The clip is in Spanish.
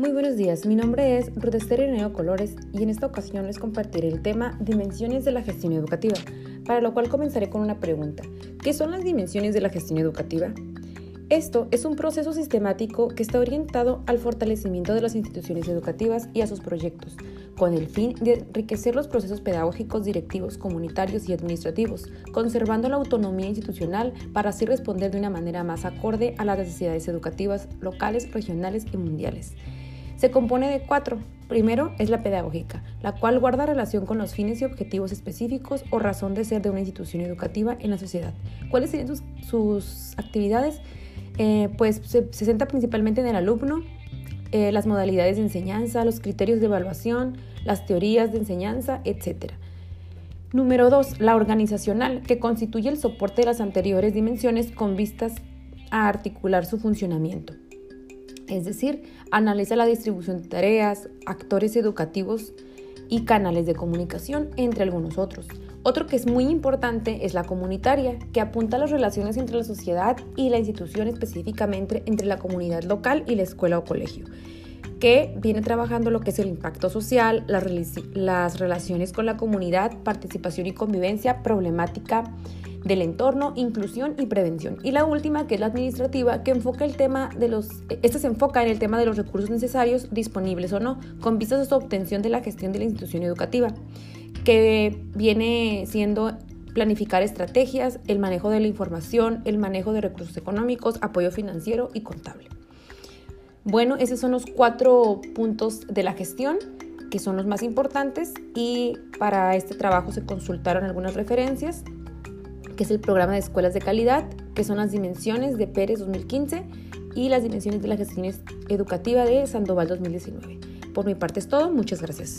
Muy buenos días, mi nombre es Ruth Esther Colores y en esta ocasión les compartiré el tema Dimensiones de la gestión educativa, para lo cual comenzaré con una pregunta. ¿Qué son las dimensiones de la gestión educativa? Esto es un proceso sistemático que está orientado al fortalecimiento de las instituciones educativas y a sus proyectos, con el fin de enriquecer los procesos pedagógicos, directivos, comunitarios y administrativos, conservando la autonomía institucional para así responder de una manera más acorde a las necesidades educativas locales, regionales y mundiales. Se compone de cuatro. Primero es la pedagógica, la cual guarda relación con los fines y objetivos específicos o razón de ser de una institución educativa en la sociedad. ¿Cuáles serían sus, actividades? Eh, pues se, centra principalmente en el alumno, eh, las modalidades de enseñanza, los criterios de evaluación, las teorías de enseñanza, etc. Número 2. La organizacional, que constituye el soporte de las anteriores dimensiones con vistas a articular su funcionamiento. Es decir, analiza la distribución de tareas, actores educativos y canales de comunicación, entre algunos otros. Otro que es muy importante es la comunitaria, que apunta a las relaciones entre la sociedad y la institución, específicamente entre la comunidad local y la escuela o colegio, que viene trabajando lo que es el impacto social, las, las relaciones con la comunidad, participación y convivencia, problemática del entorno, inclusión y prevención. Y la última, que es la administrativa, que enfoca el tema de los, esta se enfoca en el tema de los recursos necesarios, disponibles o no, con vistas a su obtención de la gestión de la institución educativa que viene siendo planificar estrategias, el manejo de la información, el manejo de recursos económicos, apoyo financiero y contable. Bueno, esos son los cuatro puntos de la gestión que son los más importantes y para este trabajo se consultaron algunas referencias, que es el programa de escuelas de calidad, que son las dimensiones de Pérez 2015 y las dimensiones de la gestión educativa de Sandoval 2019. Por mi parte es todo, muchas gracias.